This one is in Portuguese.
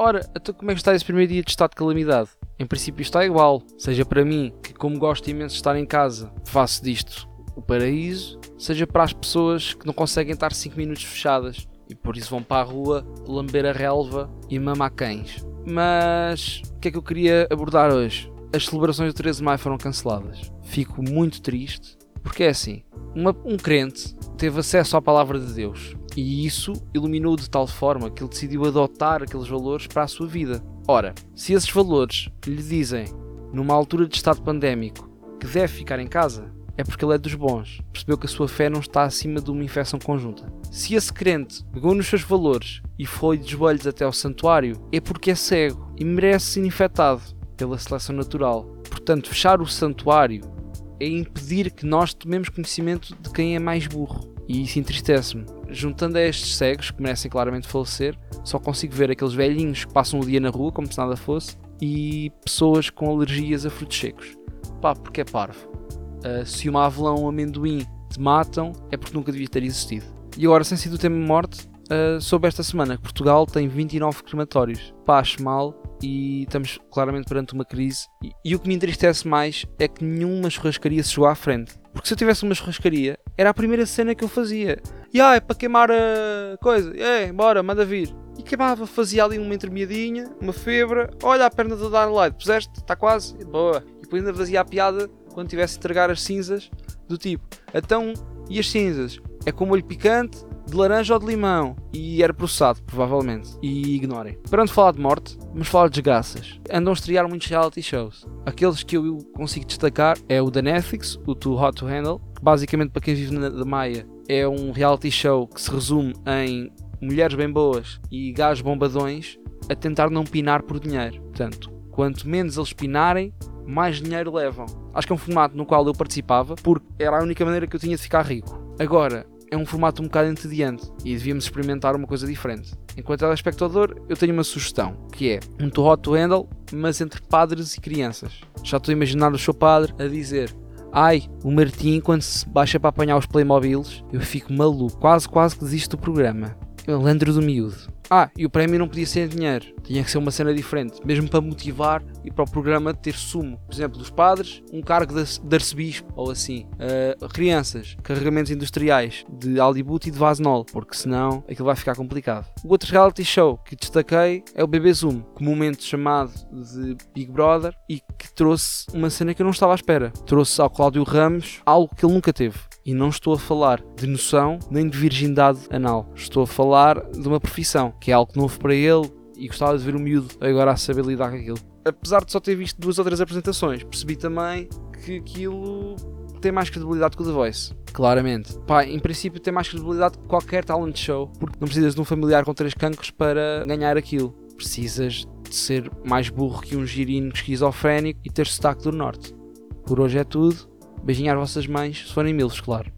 Ora, então como é que está esse primeiro dia de estado de calamidade? Em princípio está igual, seja para mim, que como gosto imenso de estar em casa, faço disto o paraíso, seja para as pessoas que não conseguem estar 5 minutos fechadas e por isso vão para a rua lamber a relva e mamar cães. Mas o que é que eu queria abordar hoje? As celebrações do 13 de maio foram canceladas. Fico muito triste, porque é assim: uma, um crente teve acesso à palavra de Deus e isso iluminou de tal forma que ele decidiu adotar aqueles valores para a sua vida. Ora, se esses valores lhe dizem, numa altura de estado pandémico, que deve ficar em casa, é porque ele é dos bons. Percebeu que a sua fé não está acima de uma infecção conjunta. Se esse crente pegou nos seus valores e foi de joelhos até ao santuário, é porque é cego e merece ser infectado pela seleção natural. Portanto, fechar o santuário é impedir que nós tomemos conhecimento de quem é mais burro. E isso entristece-me. Juntando a estes cegos, que merecem claramente falecer, só consigo ver aqueles velhinhos que passam o dia na rua como se nada fosse e pessoas com alergias a frutos secos. Pá, porque é parvo. Uh, se uma avelã ou um amendoim te matam, é porque nunca devia ter existido. E agora, sem ser do tema morte, uh, soube esta semana que Portugal tem 29 crematórios. Pá, acho mal e estamos claramente perante uma crise. E, e, o que me entristece mais é que nenhuma churrascaria se chegou à frente. Porque se eu tivesse uma churrascaria, era a primeira cena que eu fazia. E ah, é para queimar a coisa. É, bora, manda vir. E queimava, fazia ali uma intermediadinha, uma febra. Olha a perna do Darlight, puseste? Está quase? Boa. E depois ainda fazia a piada quando tivesse a entregar as cinzas, do tipo, então, e as cinzas? É com molho picante, de laranja ou de limão e era processado, provavelmente. E ignorem. Para não falar de morte, vamos falar de desgraças. Andam a estrear muitos reality shows. Aqueles que eu consigo destacar é o da Netflix, o Too Hot to Handle, que basicamente para quem vive na Maia é um reality show que se resume em mulheres bem boas e gajos bombadões a tentar não pinar por dinheiro. Portanto, quanto menos eles pinarem, mais dinheiro levam. Acho que é um formato no qual eu participava porque era a única maneira que eu tinha de ficar rico. Agora, é um formato um bocado entediante e devíamos experimentar uma coisa diferente. Enquanto telespectador, eu tenho uma sugestão, que é um too hot to handle, mas entre padres e crianças. Já estou a imaginar o seu padre a dizer Ai, o Martim, quando se baixa para apanhar os Playmobiles, eu fico maluco, quase quase que desisto do programa. Landro do miúdo. Ah, e o prémio não podia ser dinheiro, tinha que ser uma cena diferente, mesmo para motivar e para o programa ter sumo. Por exemplo, dos padres, um cargo de, arcebispo ou assim. Uh, crianças, carregamentos industriais de Aldibut e de Vasenol, porque senão aquilo vai ficar complicado. O outro reality show que destaquei é o Bebê Zoom, comumente chamado de Big Brother e que trouxe uma cena que eu não estava à espera. Trouxe ao Cláudio Ramos algo que ele nunca teve. E não estou a falar de noção nem de virgindade anal. Estou a falar de uma profissão, que é algo novo para ele e gostava de ver o miúdo agora a saber lidar com aquilo. Apesar de só ter visto duas ou três apresentações, percebi também que aquilo tem mais credibilidade que o The Voice. Claramente. Pá, em princípio tem mais credibilidade que qualquer talent show, porque não precisas de um familiar com três cancros para ganhar aquilo. Precisas de ser mais burro que um girino esquizofrénico e ter sotaque do norte. Por hoje é tudo. Beijinho às vossas mães, se forem milos, claro.